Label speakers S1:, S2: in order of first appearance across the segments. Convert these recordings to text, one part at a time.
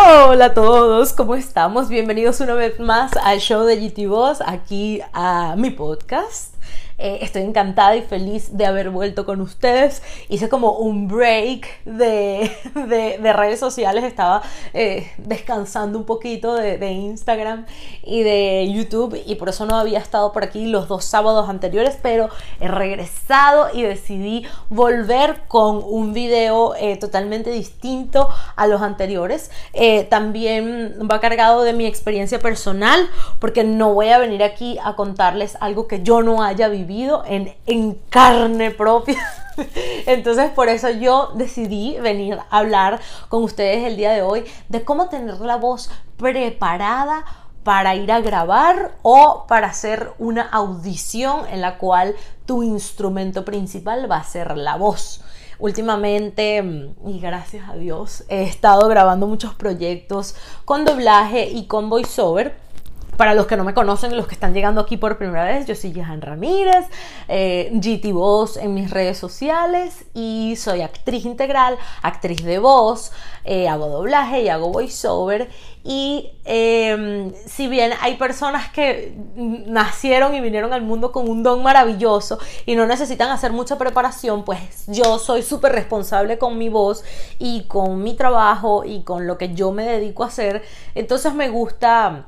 S1: Hola a todos, ¿cómo estamos? Bienvenidos una vez más al show de GT aquí a mi podcast. Eh, estoy encantada y feliz de haber vuelto con ustedes. Hice como un break de, redes sociales. Estaba eh, descansando un poquito de, Instagram y de YouTube y por eso no había estado por aquí los dos sábados anteriores, pero he regresado y decidí volver con un video eh, totalmente distinto a los anteriores. también va cargado de mi experiencia personal porque no voy a venir aquí a contarles algo que yo no haya vivido en, en carne propia. Entonces por eso yo decidí venir a hablar con ustedes el día de hoy de cómo tener la voz preparada para ir a grabar o para hacer una audición en la cual tu instrumento principal va a ser la voz. Últimamente, y gracias a Dios, he estado grabando muchos proyectos con doblaje y con voiceover para los que no me conocen, los que están llegando aquí por primera vez, yo soy Jehan Ramírez, eh, GT Voz en mis redes sociales y soy actriz integral, actriz de voz, eh, hago doblaje y hago voiceover. Y em, si bien hay personas que nacieron y vinieron al mundo con un don maravilloso y no necesitan hacer mucha preparación, pues yo soy súper responsable con mi voz y con mi trabajo y con lo que yo me dedico a hacer. Entonces me gusta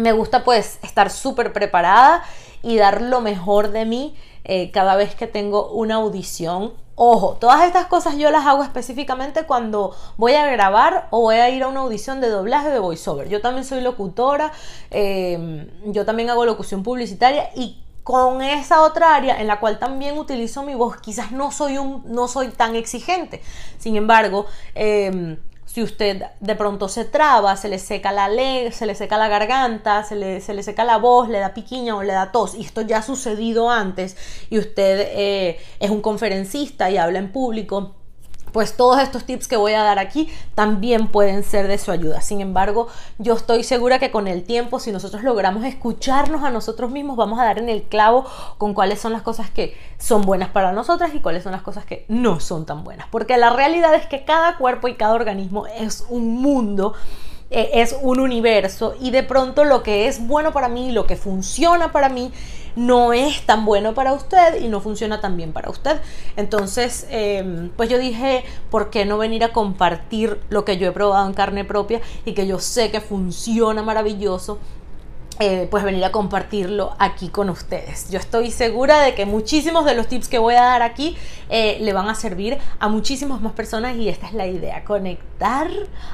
S1: me gusta pues estar súper preparada y dar lo mejor de mí eh, cada vez que tengo una audición. Ojo, todas estas cosas yo las hago específicamente cuando voy a grabar o voy a ir a una audición de doblaje de voiceover. Yo también soy locutora, em, yo también hago locución publicitaria y con esa otra área en la cual también utilizo mi voz, quizás no soy, un, no soy tan exigente. Sin embargo, em, si usted de pronto se traba, se le seca la lengua, se le seca la garganta, se le, se le, seca la voz, le da piquiña o le da tos, y esto ya ha sucedido antes, y usted eh, es un conferencista y habla en público, pues todos estos tips que voy a dar aquí también pueden ser de su ayuda. Sin embargo, yo estoy segura que con el tiempo, si nosotros logramos escucharnos a nosotros mismos, vamos a dar en el clavo con cuáles son las cosas que son buenas para nosotras y cuáles son las cosas que no son tan buenas. Porque la realidad es que cada cuerpo y cada organismo es un mundo eh, es un universo y de pronto lo que es bueno para mí, lo que funciona para mí, no es tan bueno para usted y no funciona tan bien para usted. Entonces, em, pues yo dije, ¿por qué no venir a compartir lo que yo he probado en carne propia y que yo sé que funciona maravilloso eh, pues venir a compartirlo aquí con ustedes. Yo estoy segura de que muchísimos de los tips que voy a dar aquí eh, le van a servir a muchísimas más personas y esta es la idea, conectar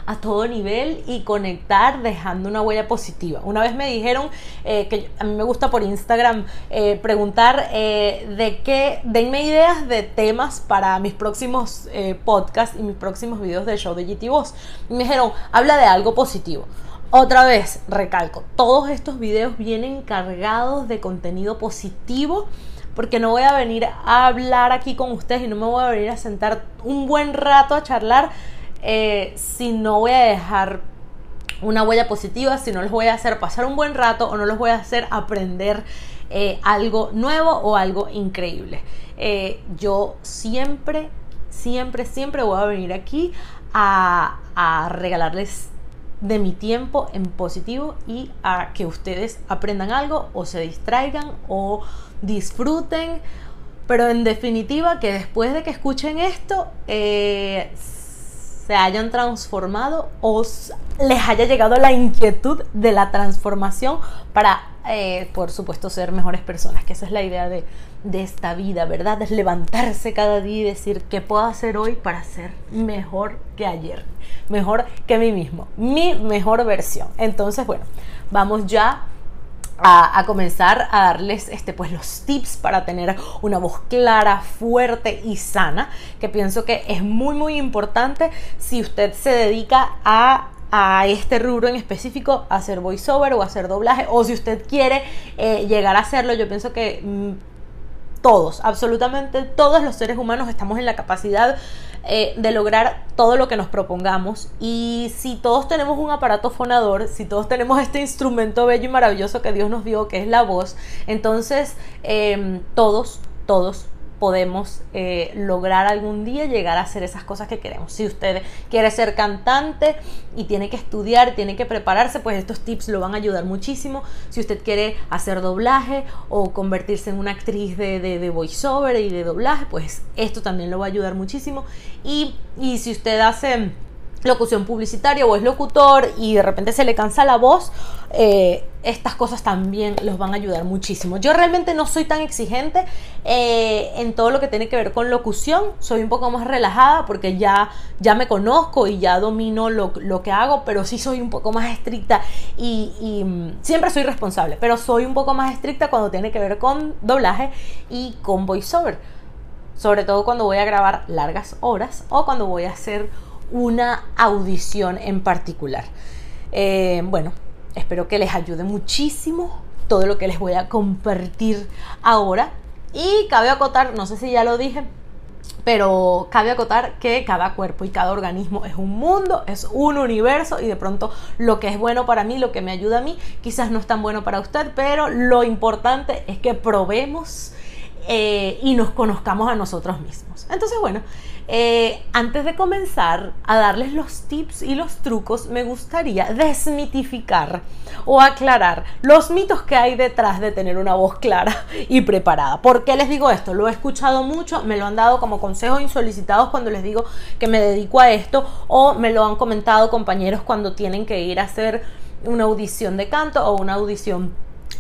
S1: a todo nivel y conectar dejando una huella positiva. Una vez me dijeron eh, que a mí me gusta por Instagram preguntar de qué, denme ideas de temas para mis próximos podcasts y mis próximos videos del show de GT. Y me dijeron, habla de algo positivo. Otra vez, recalco, todos estos videos vienen cargados de contenido positivo porque no voy a venir a hablar aquí con ustedes y no me voy a venir a sentar un buen rato a charlar eh, si no voy a dejar una huella positiva, si no les voy a hacer pasar un buen rato o no les voy a hacer aprender eh, algo nuevo o algo increíble. Eh, yo siempre, siempre, siempre voy a venir aquí a regalarles de mi tiempo en positivo y a que ustedes aprendan algo o se distraigan o disfruten. Pero en definitiva que después de que escuchen esto eh, se hayan transformado o les haya llegado la inquietud de la transformación para, eh, por supuesto, ser mejores personas, que esa es la idea de, de esta vida, ¿verdad? Es levantarse cada día y decir, ¿qué puedo hacer hoy para ser mejor que ayer? Mejor que mí mismo, mi mejor versión. Entonces, bueno, vamos ya a, comenzar a darles este, pues, los tips para tener una voz clara, fuerte y sana, que pienso que es muy, muy importante si usted se dedica a a este rubro en específico, hacer voiceover o hacer doblaje, o si usted quiere eh, llegar a hacerlo, yo pienso que mm, todos, absolutamente todos los seres humanos estamos en la capacidad eh, de lograr todo lo que nos propongamos. Y si todos tenemos un aparato fonador, si todos tenemos este instrumento bello y maravilloso que Dios nos dio, que es la voz, entonces em, todos, todos podemos eh, lograr algún día llegar a hacer esas cosas que queremos. Si usted quiere ser cantante y tiene que estudiar, tiene que prepararse, pues estos tips lo van a ayudar muchísimo. Si usted quiere hacer doblaje o convertirse en una actriz de, de, voiceover y de doblaje, pues esto también lo va a ayudar muchísimo. Y, y si usted hace locución publicitaria o es locutor y de repente se le cansa la voz, eh, estas cosas también los van a ayudar muchísimo. Yo realmente no soy tan exigente eh, en todo lo que tiene que ver con locución, soy un poco más relajada porque ya, ya me conozco y ya domino lo, que hago, pero sí soy un poco más estricta y, y mm, siempre soy responsable, pero soy un poco más estricta cuando tiene que ver con doblaje y con voiceover. Sobre todo cuando voy a grabar largas horas o cuando voy a hacer una audición en particular. Eh, bueno, espero que les ayude muchísimo todo lo que les voy a compartir ahora. Y cabe acotar, no sé si ya lo dije, pero cabe acotar que cada cuerpo y cada organismo es un mundo, es un universo y de pronto lo que es bueno para mí, lo que me ayuda a mí, quizás no es tan bueno para usted, pero lo importante es que probemos eh, y nos conozcamos a nosotros mismos. Entonces, bueno, eh, antes de comenzar a darles los tips y los trucos, me gustaría desmitificar o aclarar los mitos que hay detrás de tener una voz clara y preparada. ¿Por qué les digo esto? Lo he escuchado mucho, me lo han dado como consejos insolicitados cuando les digo que me dedico a esto o me lo han comentado compañeros cuando tienen que ir a hacer una audición de canto o una audición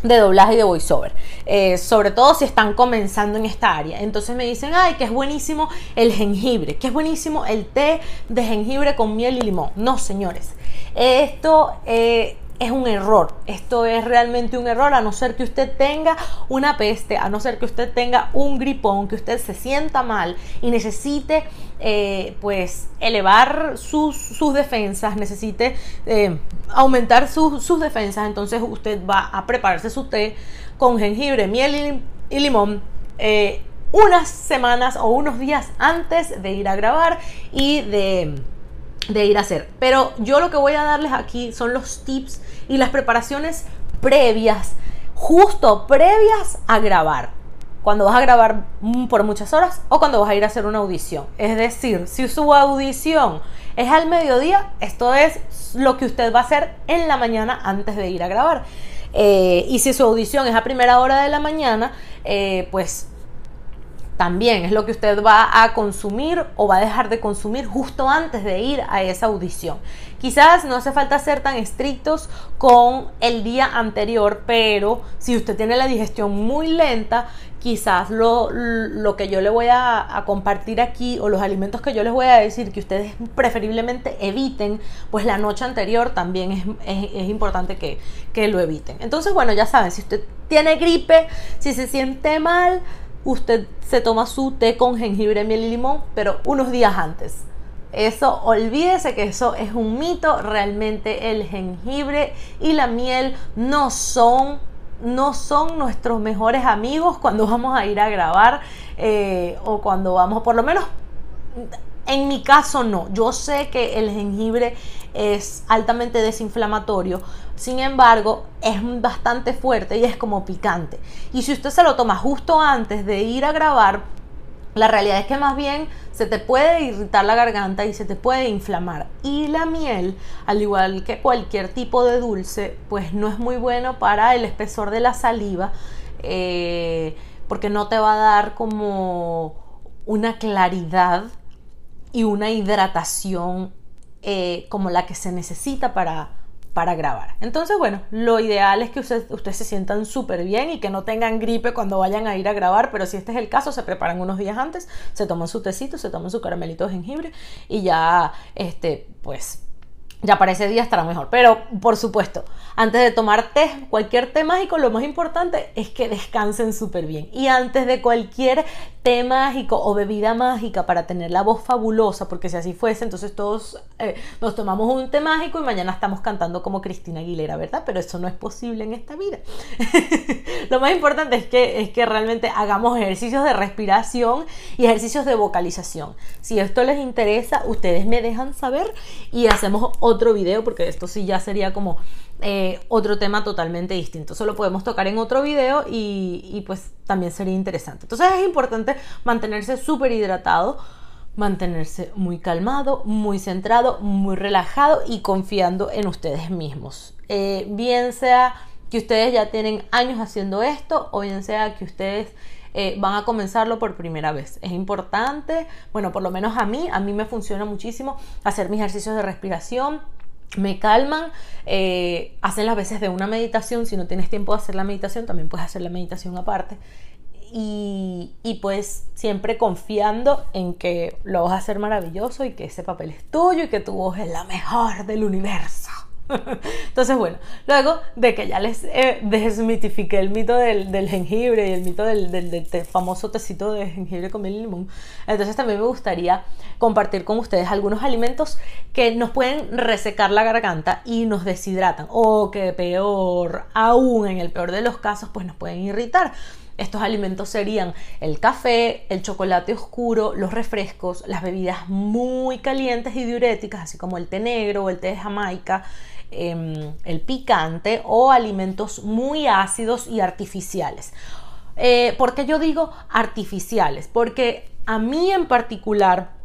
S1: de doblaje y de voiceover, eh, sobre todo si están comenzando en esta área. Entonces me dicen, ay, que es buenísimo el jengibre, que es buenísimo el té de jengibre con miel y limón. No, señores, esto eh, es un error. Esto es realmente un error, a no ser que usted tenga una peste, a no ser que usted tenga un gripón, que usted se sienta mal y necesite eh, pues elevar sus, sus defensas, necesite eh, aumentar sus defensas. Entonces usted va a prepararse su té con jengibre, miel y, limón. Eh, unas semanas o unos días antes de ir a grabar y de de ir a hacer. Pero yo lo que voy a darles aquí son los tips y las preparaciones previas, justo previas a grabar. Cuando vas a grabar por muchas horas o cuando vas a ir a hacer una audición. Es decir, si su audición es al mediodía, esto es lo que usted va a hacer en la mañana antes de ir a grabar. Eh, y si su audición es a primera hora de la mañana, eh, pues también es lo que usted va a consumir o va a dejar de consumir justo antes de ir a esa audición. Quizás no hace falta ser tan estrictos con el día anterior, pero si usted tiene la digestión muy lenta, quizás lo, que yo le voy a, compartir aquí o los alimentos que yo les voy a decir que ustedes preferiblemente eviten, pues la noche anterior también es, importante que, que lo eviten. Entonces, bueno, ya saben, si usted tiene gripe, si se siente mal, usted se toma su té con jengibre, miel y limón, pero unos días antes. Eso, olvídese que eso es un mito. Realmente el jengibre y la miel no son, no son nuestros mejores amigos cuando vamos a ir a grabar eh, o cuando vamos, por lo menos en mi caso no. Yo sé que el jengibre es altamente desinflamatorio, sin embargo, es bastante fuerte y es como picante. Y si usted se lo toma justo antes de ir a grabar, la realidad es que más bien se te puede irritar la garganta y se te puede inflamar. Y la miel, al igual que cualquier tipo de dulce, pues no es muy bueno para el espesor de la saliva, eh, porque no te va a dar como una claridad y una hidratación eh, como la que se necesita para, para grabar. Entonces, bueno, lo ideal es que ustedes se sientan súper bien y que no tengan gripe cuando vayan a ir a grabar, pero si este es el caso, se preparan unos días antes, se toman su tecito, se toman su caramelito de jengibre y ya, este, pues ya para ese día estará mejor. Pero, por supuesto, antes de tomar té, cualquier té mágico, lo más importante es que descansen súper bien. Y antes de cualquier té mágico o bebida mágica para tener la voz fabulosa, porque si así fuese, entonces todos eh, nos tomamos un té mágico y mañana estamos cantando como Cristina Aguilera, ¿verdad? Pero eso no es posible en esta vida. lo más importante es que, es que realmente hagamos ejercicios de respiración y ejercicios de vocalización. Si esto les interesa, ustedes me dejan saber y hacemos otro otro video, porque esto sí ya sería como eh, otro tema totalmente distinto. Eso lo podemos tocar en otro video y, pues también sería interesante. Entonces es importante mantenerse súper hidratado mantenerse muy calmado, muy centrado, muy relajado y confiando en ustedes mismos. Eh, bien sea que ustedes ya tienen años haciendo esto o bien sea que ustedes eh, van a comenzarlo por primera vez. Es importante, bueno, por lo menos a mí, a mí me funciona muchísimo hacer mis ejercicios de respiración. Me calman, eh, hacen las veces de una meditación. Si no tienes tiempo de hacer la meditación, también puedes hacer la meditación aparte y, pues siempre confiando en que lo vas a hacer maravilloso y que ese papel es tuyo y que tu voz es la mejor del universo. Entonces, bueno, luego de que ya les eh, desmitifiqué el mito del, jengibre y el mito del, famoso tecito de jengibre con miel limón, entonces también me gustaría compartir con ustedes algunos alimentos que nos pueden resecar la garganta y nos deshidratan o que peor aún, en el peor de los casos, pues nos pueden irritar. Estos alimentos serían el café, el chocolate oscuro, los refrescos, las bebidas muy calientes y diuréticas, así como el té negro o el té de Jamaica, em, el picante o alimentos muy ácidos y artificiales. Eh, ¿Por qué yo digo artificiales? Porque a mí en particular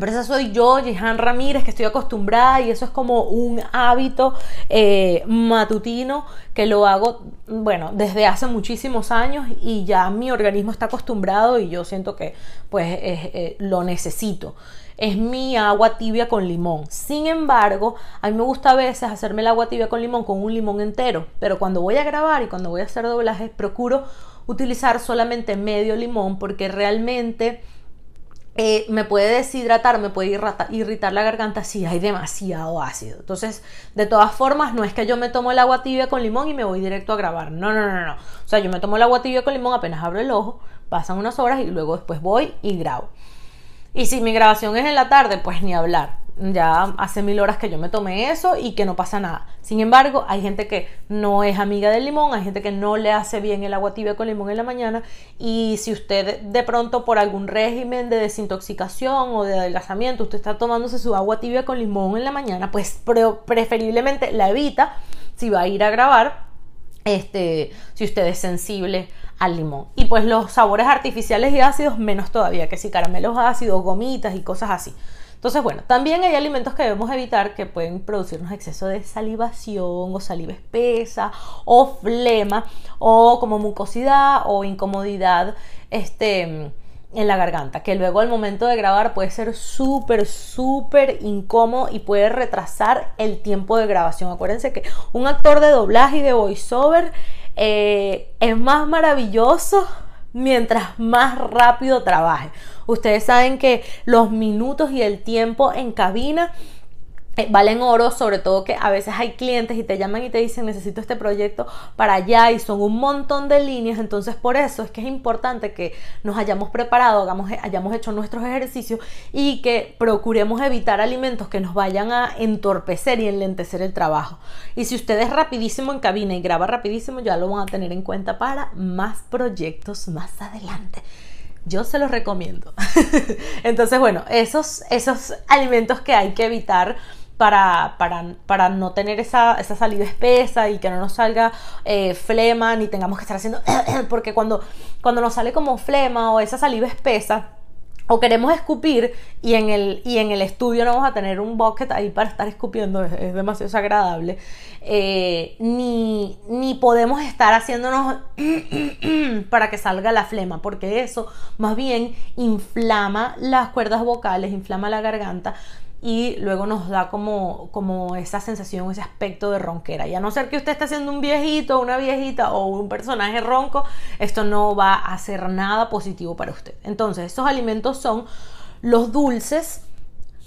S1: pero esa soy yo, Jehan Ramírez, que estoy acostumbrada y eso es como un hábito eh, matutino que lo hago, bueno, desde hace muchísimos años y ya mi organismo está acostumbrado y yo siento que pues eh, lo necesito. Es mi agua tibia con limón. Sin embargo, a mí me gusta a veces hacerme el agua tibia con limón con un limón entero, pero cuando voy a grabar y cuando voy a hacer doblajes, procuro utilizar solamente medio limón porque realmente eh, me puede deshidratar, me puede irritar, la garganta si hay demasiado ácido. Entonces, de todas formas, no es que yo me tomo el agua tibia con limón y me voy directo a grabar. No, no, no, no. O sea, yo me tomo el agua tibia con limón, apenas abro el ojo, pasan unas horas y luego después voy y grabo. Y si mi grabación es en la tarde, pues ni hablar. Ya hace mil horas que yo me tomé eso y que no pasa nada. Sin embargo, hay gente que no es amiga del limón, hay gente que no le hace bien el agua tibia con limón en la mañana. Y si usted de pronto por algún régimen de desintoxicación o de adelgazamiento, usted está tomándose su agua tibia con limón en la mañana, pues preferiblemente la evita si va a ir a grabar, este, si usted es sensible al limón. Y pues los sabores artificiales y ácidos menos todavía, que si caramelos ácidos, gomitas y cosas así. Entonces, bueno, también hay alimentos que debemos evitar que pueden producirnos exceso de salivación o saliva espesa o flema o como mucosidad o incomodidad este, en la garganta, que luego al momento de grabar puede ser súper, súper incómodo y puede retrasar el tiempo de grabación. Acuérdense que un actor de doblaje y de voiceover eh, es más maravilloso mientras más rápido trabaje. Ustedes saben que los minutos y el tiempo en cabina valen oro, sobre todo que a veces hay clientes y te llaman y te dicen necesito este proyecto para allá y son un montón de líneas, entonces por eso es que es importante que nos hayamos preparado, hagamos, hayamos hecho nuestros ejercicios y que procuremos evitar alimentos que nos vayan a entorpecer y enlentecer el trabajo. Y si usted es rapidísimo en cabina y graba rapidísimo, ya lo van a tener en cuenta para más proyectos más adelante yo se los recomiendo. Entonces, bueno, esos, esos alimentos que hay que evitar para, para, no tener esa, esa, salida espesa y que no nos salga eh, flema ni tengamos que estar haciendo porque cuando, cuando nos sale como flema o esa saliva espesa o queremos escupir y en el, y en el estudio no vamos a tener un bucket ahí para estar escupiendo, es, demasiado desagradable, eh, ni, ni podemos estar haciéndonos para que salga la flema, porque eso más bien inflama las cuerdas vocales, inflama la garganta, y luego nos da como, como esa sensación, ese aspecto de ronquera. Y a no ser que usted esté haciendo un viejito, una viejita o un personaje ronco, esto no va a hacer nada positivo para usted. Entonces, estos alimentos son los dulces,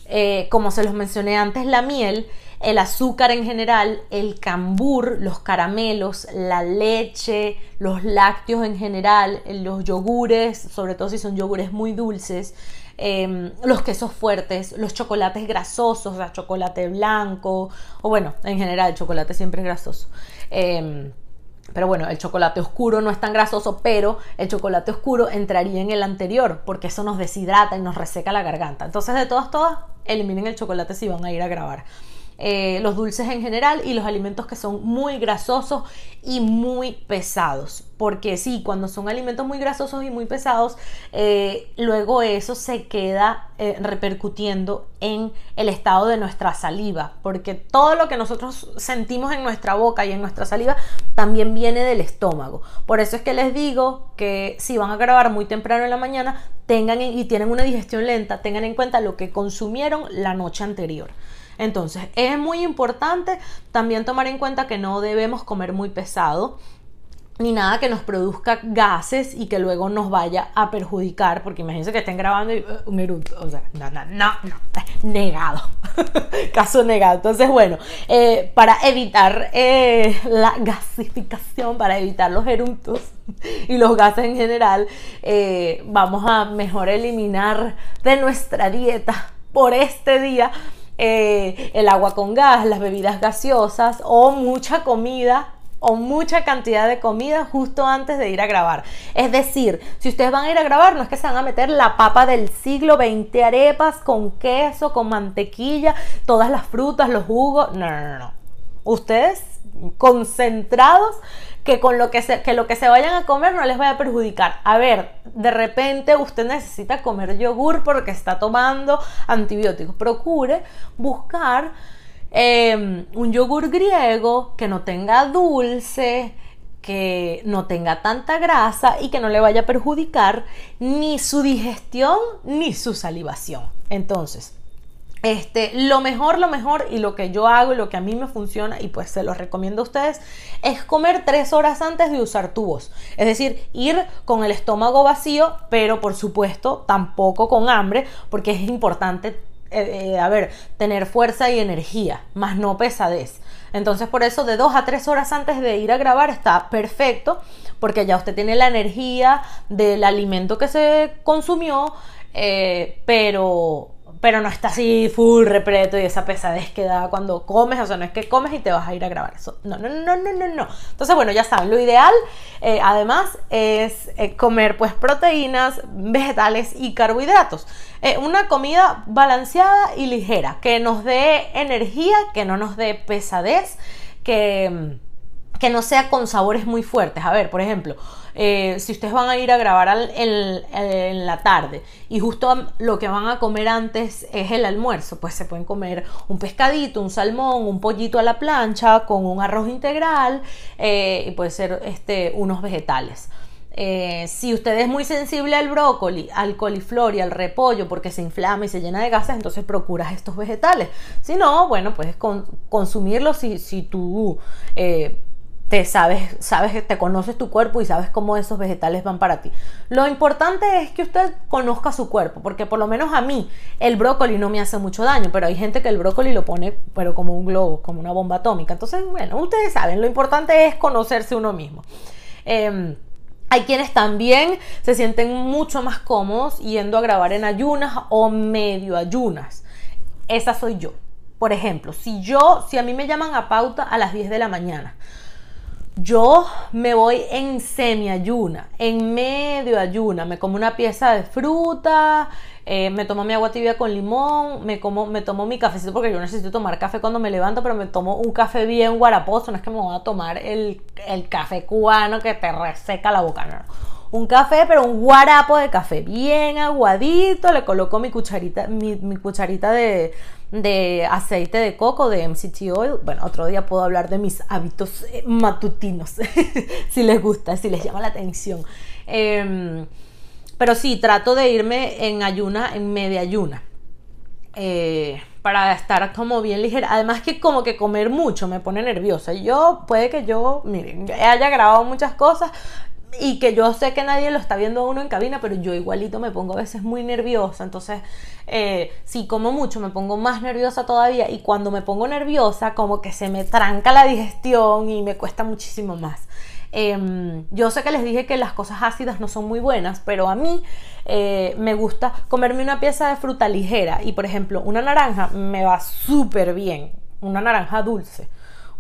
S1: eh, como se los mencioné antes, la miel, el azúcar en general, el cambur, los caramelos, la leche, los lácteos en general, los yogures, sobre todo si son yogures muy dulces, Em, los quesos fuertes, los chocolates grasosos, o sea, chocolate blanco, o bueno, en general el chocolate siempre es grasoso. Em, pero bueno, el chocolate oscuro no es tan grasoso, pero el chocolate oscuro entraría en el anterior, porque eso nos deshidrata y nos reseca la garganta. Entonces, de todas, todas, eliminen el chocolate si van a ir a grabar. Eh, los dulces en general y los alimentos que son muy grasosos y muy pesados. Porque sí, cuando son alimentos muy grasosos y muy pesados, eh, luego eso se queda eh, repercutiendo en el estado de nuestra saliva. Porque todo lo que nosotros sentimos en nuestra boca y en nuestra saliva también viene del estómago. Por eso es que les digo que si van a grabar muy temprano en la mañana, tengan y tienen una digestión lenta, tengan en cuenta lo que consumieron la noche anterior. Entonces, es muy importante también tomar en cuenta que no debemos comer muy pesado ni nada que nos produzca gases y que luego nos vaya a perjudicar, porque imagínense que estén grabando y uh, un eructo, o sea, no, no, no, negado, caso negado. Entonces, bueno, eh, para evitar eh, la gasificación, para evitar los eructos y los gases en general, eh, vamos a mejor eliminar de nuestra dieta por este día eh, el agua con gas, las bebidas gaseosas o mucha comida o mucha cantidad de comida justo antes de ir a grabar. Es decir, si ustedes van a ir a grabar, no es que se van a meter la papa del siglo, 20 arepas con queso, con mantequilla, todas las frutas, los jugos. No, no, no. Ustedes concentrados que con lo que, se, que lo que se vayan a comer no les vaya a perjudicar. A ver, de repente usted necesita comer yogur porque está tomando antibióticos. Procure buscar em, un yogur griego que no tenga dulce, que no tenga tanta grasa y que no le vaya a perjudicar ni su digestión ni su salivación. Entonces, este, lo mejor, lo mejor y lo que yo hago y lo que a mí me funciona y pues se los recomiendo a ustedes es comer tres horas antes de usar tubos. Es decir, ir con el estómago vacío, pero por supuesto tampoco con hambre porque es importante, eh, eh, a ver, tener fuerza y energía, más no pesadez. Entonces por eso de dos a tres horas antes de ir a grabar está perfecto porque ya usted tiene la energía del alimento que se consumió, eh, pero pero no está así full repleto y esa pesadez que da cuando comes, o sea, no es que comes y te vas a ir a grabar eso. No, no, no, no, no, no. Entonces, bueno, ya saben, lo ideal eh, además es eh, comer pues proteínas, vegetales y carbohidratos. Eh, una comida balanceada y ligera, que nos dé energía, que no nos dé pesadez, que, que no sea con sabores muy fuertes. A ver, por ejemplo, eh, si ustedes van a ir a grabar en la tarde y justo lo que van a comer antes es el almuerzo, pues se pueden comer un pescadito, un salmón, un pollito a la plancha con un arroz integral eh, y puede ser este, unos vegetales. Eh, si usted es muy sensible al brócoli, al coliflor y al repollo porque se inflama y se llena de gases, entonces procuras estos vegetales. Si no, bueno, puedes consumirlos si, si tú te sabes, sabes, te conoces tu cuerpo y sabes cómo esos vegetales van para ti. Lo importante es que usted conozca su cuerpo, porque por lo menos a mí el brócoli no me hace mucho daño, pero hay gente que el brócoli lo pone pero como un globo, como una bomba atómica. Entonces, bueno, ustedes saben, lo importante es conocerse uno mismo. Em, hay quienes también se sienten mucho más cómodos yendo a grabar en ayunas o medio ayunas. Esa soy yo. Por ejemplo, si yo, si a mí me llaman a pauta a las 10 de la mañana, yo me voy en semi ayuna, en medio ayuna, me como una pieza de fruta, eh, me tomo mi agua tibia con limón, me, como, me tomo mi cafecito porque yo necesito tomar café cuando me levanto, pero me tomo un café bien guaraposo, no es que me voy a tomar el, café cubano que te reseca la boca, no, Un café, pero un guarapo de café, bien aguadito, le coloco mi cucharita, mi cucharita de, aceite de coco, de MCT oil. Bueno, otro día puedo hablar de mis hábitos eh, matutinos, si les gusta, si les llama la atención. Em, pero sí, trato de irme en ayuna, en media ayuna. Eh, para estar como bien ligera. Además que como que comer mucho me pone nerviosa. Yo puede que yo, miren, haya grabado muchas cosas, y que yo sé que nadie lo está viendo uno en cabina, pero yo igualito me pongo a veces muy nerviosa, entonces eh, si como mucho me pongo más nerviosa todavía. Y cuando me pongo nerviosa como que se me tranca la digestión y me cuesta muchísimo más. Em, yo sé que les dije que las cosas ácidas no son muy buenas, pero a mí eh, me gusta comerme una pieza de fruta ligera. Y por ejemplo una naranja me va súper bien, una naranja dulce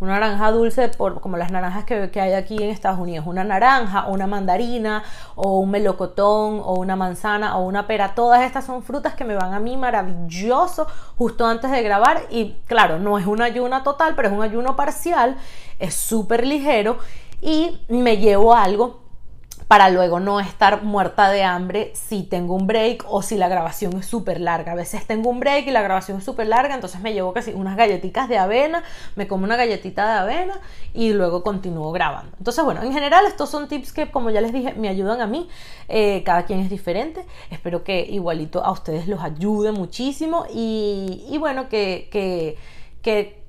S1: una naranja dulce, por, como las naranjas que, que hay aquí en Estados Unidos, una naranja, una mandarina, o un melocotón, o una manzana, o una pera, todas estas son frutas que me van a mí maravilloso justo antes de grabar. Y claro, no es un ayuno total, pero es un ayuno parcial, es súper ligero y me llevo algo para luego no estar muerta de hambre si tengo un break o si la grabación es súper larga. A veces tengo un break y la grabación es súper larga, entonces me llevo casi unas galletitas de avena, me como una galletita de avena y luego continúo grabando. Entonces, bueno, en general estos son tips que, como ya les dije, me ayudan a mí. Eh, cada quien es diferente. Espero que igualito a ustedes los ayude muchísimo y, bueno, que, que, que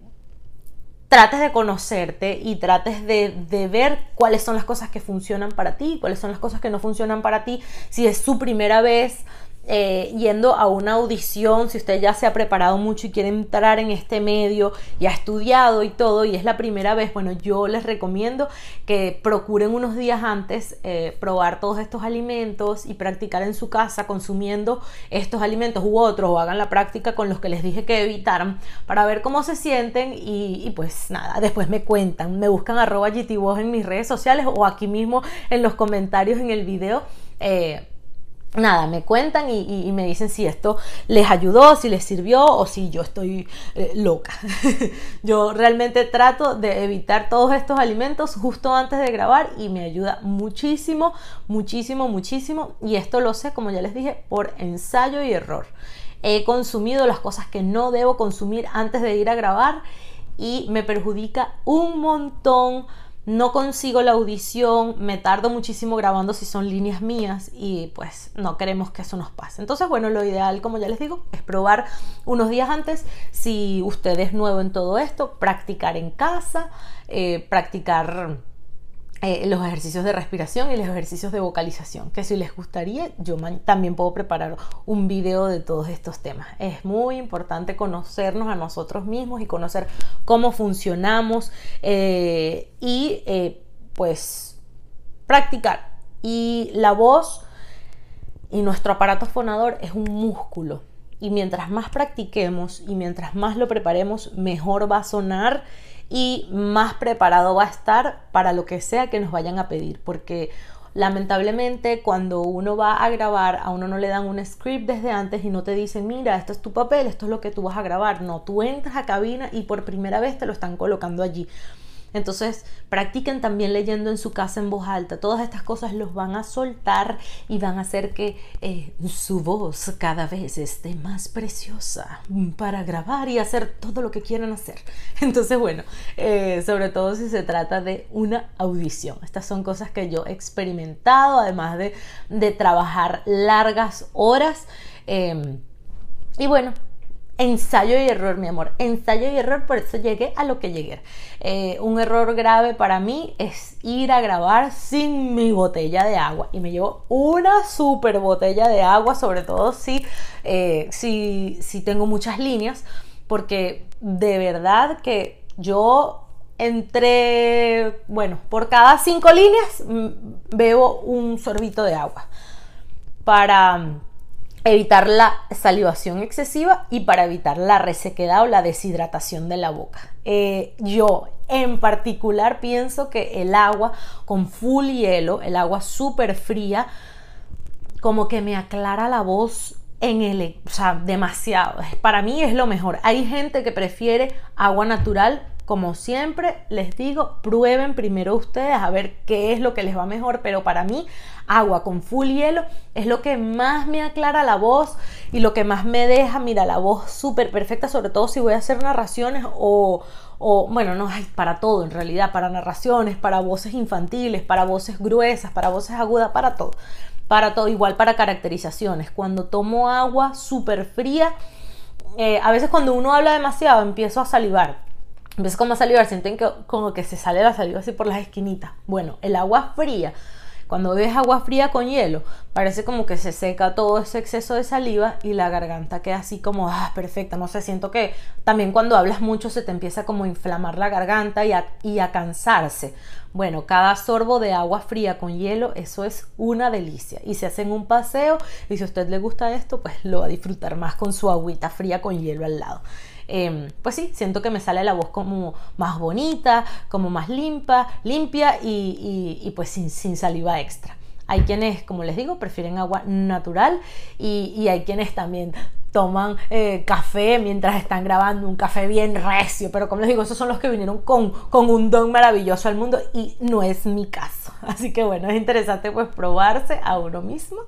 S1: trates de conocerte y trates de, ver cuáles son las cosas que funcionan para ti, cuáles son las cosas que no funcionan para ti. Si es su primera vez eh, yendo a una audición, si usted ya se ha preparado mucho y quiere entrar en este medio y ha estudiado y todo y es la primera vez, bueno, yo les recomiendo que procuren unos días antes eh, probar todos estos alimentos y practicar en su casa consumiendo estos alimentos u otros o hagan la práctica con los que les dije que evitaran para ver cómo se sienten y, pues nada, después me cuentan, me buscan arroba GTVoz en mis redes sociales o aquí mismo en los comentarios en el video. Eh, nada, me cuentan y, me dicen si esto les ayudó, si les sirvió o si yo estoy eh, loca. yo realmente trato de evitar todos estos alimentos justo antes de grabar y me ayuda muchísimo, muchísimo, muchísimo. Y esto lo sé, como ya les dije, por ensayo y error. He consumido las cosas que no debo consumir antes de ir a grabar y me perjudica un montón no consigo la audición, me tardo muchísimo grabando si son líneas mías y pues no queremos que eso nos pase. Entonces, bueno, lo ideal, como ya les digo, es probar unos días antes, si usted es nuevo en todo esto, practicar en casa, eh, practicar eh, los ejercicios de respiración y los ejercicios de vocalización, que si les gustaría, yo también puedo preparar un video de todos estos temas. Es muy importante conocernos a nosotros mismos y conocer cómo funcionamos eh, y eh, pues practicar. Y la voz y nuestro aparato fonador es un músculo. Y mientras más practiquemos y mientras más lo preparemos, mejor va a sonar y más preparado va a estar para lo que sea que nos vayan a pedir, porque lamentablemente cuando uno va a grabar a uno no le dan un script desde antes y no te dicen mira esto es tu papel esto es lo que tú vas a grabar no tú entras a cabina y por primera vez te lo están colocando allí entonces, practiquen también leyendo en su casa en voz alta. Todas estas cosas los van a soltar y van a hacer que eh, su voz cada vez esté más preciosa para grabar y hacer todo lo que quieran hacer. Entonces, bueno, eh, sobre todo si se trata de una audición. Estas son cosas que yo he experimentado, además de, de trabajar largas horas. Em, y bueno, ensayo y error, mi amor. Ensayo y error, por eso llegué a lo que llegué. Eh, un error grave para mí es ir a grabar sin mi botella de agua. Y me llevo una super botella de agua, sobre todo si, eh, si, si tengo muchas líneas, porque de verdad que yo entre, bueno, por cada cinco líneas mm, bebo un sorbito de agua para evitar la salivación excesiva y para evitar la resequedad o la deshidratación de la boca. Eh, yo en particular pienso que el agua con full hielo, el agua súper fría, como que me aclara la voz en el, o sea, demasiado. Para mí es lo mejor. Hay gente que prefiere agua natural como siempre les digo, prueben primero ustedes a ver qué es lo que les va mejor, pero para mí agua con full hielo es lo que más me aclara la voz y lo que más me deja, mira, la voz súper perfecta, sobre todo si voy a hacer narraciones o, bueno, no, hay para todo en realidad, para narraciones, para voces infantiles, para voces gruesas, para voces agudas, para todo, para todo, igual para caracterizaciones. Cuando tomo agua súper fría, eh, a veces cuando uno habla demasiado empiezo a salivar Empiezo como a salivar, sienten que como que se sale la saliva así por las esquinitas. Bueno, el agua fría, cuando ves agua fría con hielo, parece como que se seca todo ese exceso de saliva y la garganta queda así como, ah, perfecta. No sé, siento que también cuando hablas mucho se te empieza como a inflamar la garganta y a, y a cansarse. Bueno, cada sorbo de agua fría con hielo, eso es una delicia. Y se hacen un paseo y si a usted le gusta esto, pues lo va a disfrutar más con su agüita fría con hielo al lado. Em, pues sí, siento que me sale la voz como más bonita, como más limpia, limpia y, pues sin, sin saliva extra. Hay quienes, como les digo, prefieren agua natural y, hay quienes también toman eh, café mientras están grabando, un café bien recio, pero como les digo, esos son los que vinieron con, con un don maravilloso al mundo y no es mi caso. Así que bueno, es interesante pues probarse a uno mismo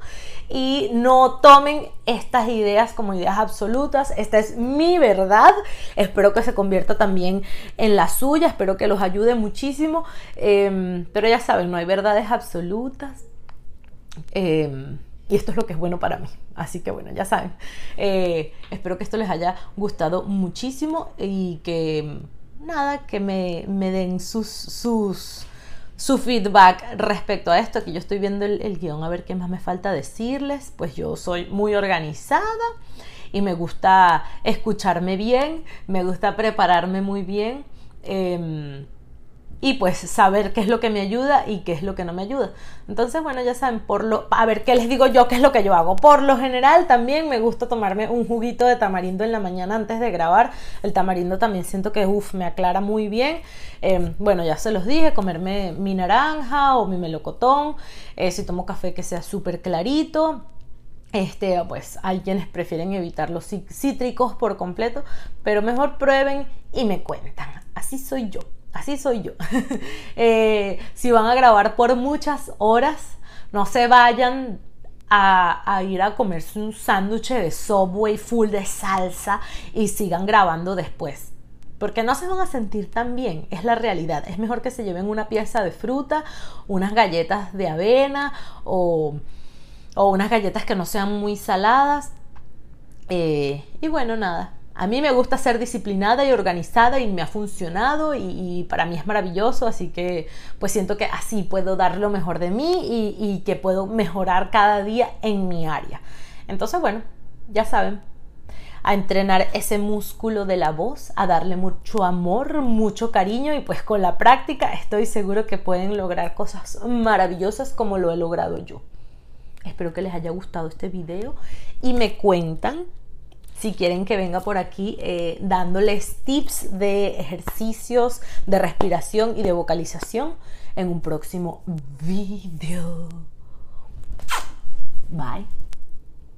S1: y no tomen estas ideas como ideas absolutas. Esta es mi verdad. Espero que se convierta también en la suya, espero que los ayude muchísimo, em, pero ya saben, no hay verdades absolutas. Em, y esto es lo que es bueno para mí. Así que bueno, ya saben. Eh, espero que esto les haya gustado muchísimo y que nada, que me, den sus, sus, su feedback respecto a esto. Que yo estoy viendo el, guion a ver qué más me falta decirles. Pues yo soy muy organizada y me gusta escucharme bien, me gusta prepararme muy bien. Em, y pues saber qué es lo que me ayuda y qué es lo que no me ayuda. Entonces, bueno, ya saben, por lo, a ver qué les digo yo, qué es lo que yo hago. Por lo general también me gusta tomarme un juguito de tamarindo en la mañana antes de grabar. El tamarindo también siento que, uff, me aclara muy bien. Em, bueno, ya se los dije, comerme mi naranja o mi melocotón. Eh, si tomo café que sea súper clarito. Este, pues hay quienes prefieren evitar los cítricos por completo, pero mejor prueben y me cuentan. Así soy yo. Así soy yo. Eh, si van a grabar por muchas horas, no se vayan a, ir a comerse un sándwich de Subway full de salsa y sigan grabando después. Porque no se van a sentir tan bien, es la realidad. Es mejor que se lleven una pieza de fruta, unas galletas de avena o, unas galletas que no sean muy saladas. Eh, y bueno, nada, a mí me gusta ser disciplinada y organizada y me ha funcionado y, para mí es maravilloso, así que pues siento que así puedo dar lo mejor de mí y, y que puedo mejorar cada día en mi área. Entonces, bueno, ya saben, a entrenar ese músculo de la voz, a darle mucho amor, mucho cariño y pues con la práctica estoy seguro que pueden lograr cosas maravillosas como lo he logrado yo. Espero que les haya gustado este video y me cuentan si quieren que venga por aquí eh, dándoles tips de ejercicios, de respiración y de vocalización en un próximo video. Bye.